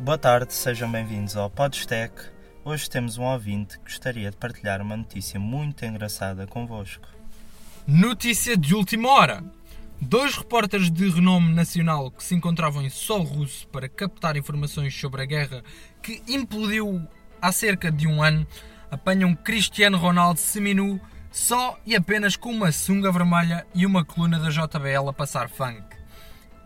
Boa tarde, sejam bem-vindos ao Podstec. Hoje temos um ouvinte que gostaria de partilhar uma notícia muito engraçada convosco. Notícia de última hora. Dois repórteres de renome nacional que se encontravam em solo russo para captar informações sobre a guerra que implodiu há cerca de um ano apanham Cristiano Ronaldo seminu só e apenas com uma sunga vermelha e uma coluna da JBL a passar funk.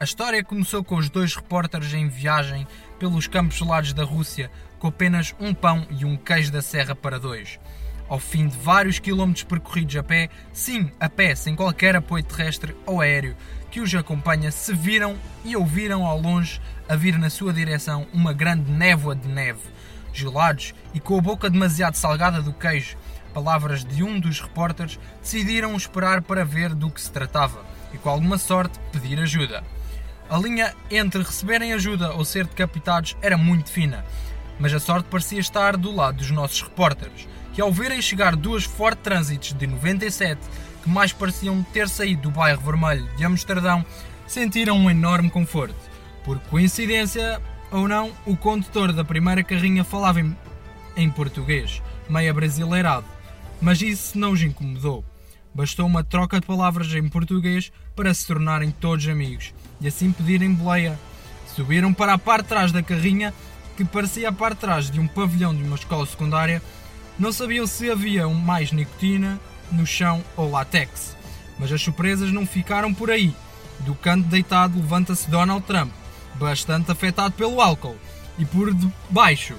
A história começou com os dois repórteres em viagem pelos campos gelados da Rússia com apenas um pão e um queijo da serra para dois. Ao fim de vários quilómetros percorridos a pé, sim, a pé, sem qualquer apoio terrestre ou aéreo que os acompanha, se viram e ouviram ao longe a vir na sua direção uma grande névoa de neve. Gelados e com a boca demasiado salgada do queijo, palavras de um dos repórteres, decidiram esperar para ver do que se tratava e, com alguma sorte, pedir ajuda. A linha entre receberem ajuda ou ser decapitados era muito fina, mas a sorte parecia estar do lado dos nossos repórteres, que ao verem chegar duas Ford Transits de 97, que mais pareciam ter saído do bairro Vermelho de Amsterdão, sentiram um enorme conforto. Por coincidência ou não, o condutor da primeira carrinha falava em, em português, meio brasileirado, mas isso não os incomodou. Bastou uma troca de palavras em português para se tornarem todos amigos e assim pedirem boleia. Subiram para a parte de trás da carrinha, que parecia a parte de trás de um pavilhão de uma escola secundária. Não sabiam se havia mais nicotina no chão ou látex. Mas as surpresas não ficaram por aí. Do canto deitado levanta-se Donald Trump, bastante afetado pelo álcool, e por debaixo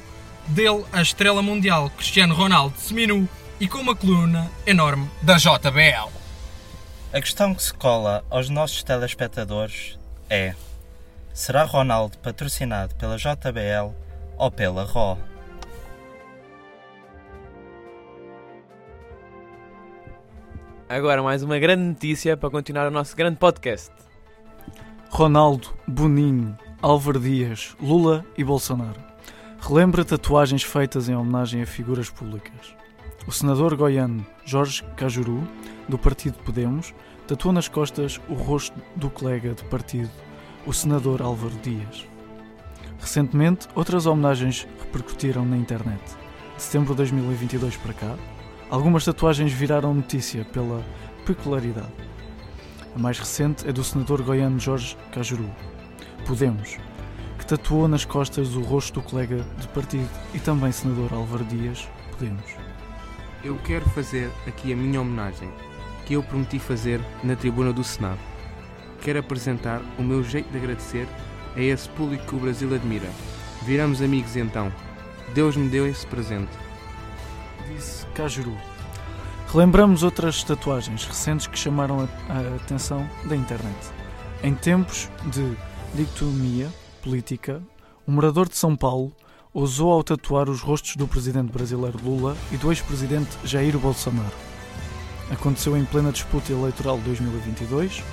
dele a estrela mundial Cristiano Ronaldo seminu e com uma coluna enorme da JBL. A questão que se cola aos nossos telespectadores é: será Ronaldo patrocinado pela JBL ou pela RO? Agora mais uma grande notícia para continuar o nosso grande podcast. Ronaldo, Boninho, Álvaro Dias, Lula e Bolsonaro. Relembra tatuagens feitas em homenagem a figuras públicas. O senador goiano Jorge Cajuru, do partido Podemos, tatuou nas costas o rosto do colega de partido, o senador Álvaro Dias. Recentemente, outras homenagens repercutiram na internet. De setembro de 2022 para cá, algumas tatuagens viraram notícia pela peculiaridade. A mais recente é do senador goiano Jorge Cajuru, Podemos, que tatuou nas costas o rosto do colega de partido e também senador Álvaro Dias, Podemos. Eu quero fazer aqui a minha homenagem, que eu prometi fazer na tribuna do Senado. Quero apresentar o meu jeito de agradecer a esse público que o Brasil admira. Viramos amigos então. Deus me deu esse presente. Disse Cajuru. Relembramos outras tatuagens recentes que chamaram a, atenção da internet. Em tempos de dicotomia política, um morador de São Paulo ousou ao tatuar os rostos do presidente brasileiro Lula e do ex-presidente Jair Bolsonaro. Aconteceu em plena disputa eleitoral de 2022,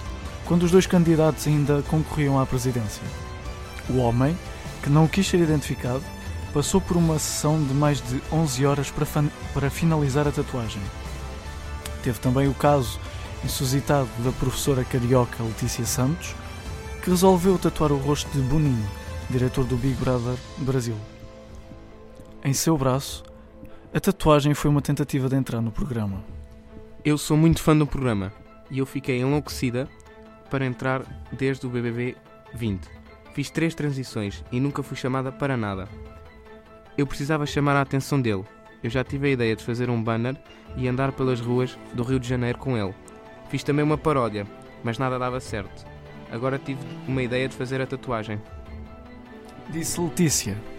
quando os dois candidatos ainda concorriam à presidência. O homem, que não quis ser identificado, passou por uma sessão de mais de 11 horas para, para finalizar a tatuagem. Teve também o caso insuscitado da professora carioca Letícia Santos, que resolveu tatuar o rosto de Boninho, diretor do Big Brother Brasil. Em seu braço, a tatuagem foi uma tentativa de entrar no programa. Eu sou muito fã do programa e eu fiquei enlouquecida para entrar desde o BBB 20. Fiz três transições e nunca fui chamada para nada. Eu precisava chamar a atenção dele. Eu já tive a ideia de fazer um banner e andar pelas ruas do Rio de Janeiro com ele. Fiz também uma paródia, mas nada dava certo. Agora tive uma ideia de fazer a tatuagem. Disse Letícia.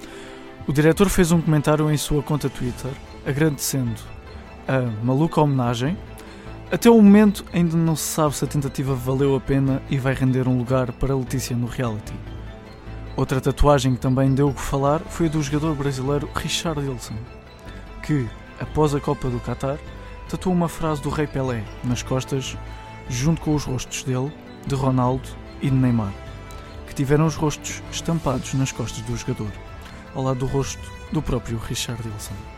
O diretor fez um comentário em sua conta Twitter agradecendo a maluca homenagem. Até o momento ainda não se sabe se a tentativa valeu a pena e vai render um lugar para Letícia no reality. Outra tatuagem que também deu o que falar foi a do jogador brasileiro Richard Wilson, que, após a Copa do Qatar, tatuou uma frase do Rei Pelé nas costas, junto com os rostos dele, de Ronaldo e de Neymar, que tiveram os rostos estampados nas costas do jogador, ao lado do rosto do próprio Richard Wilson.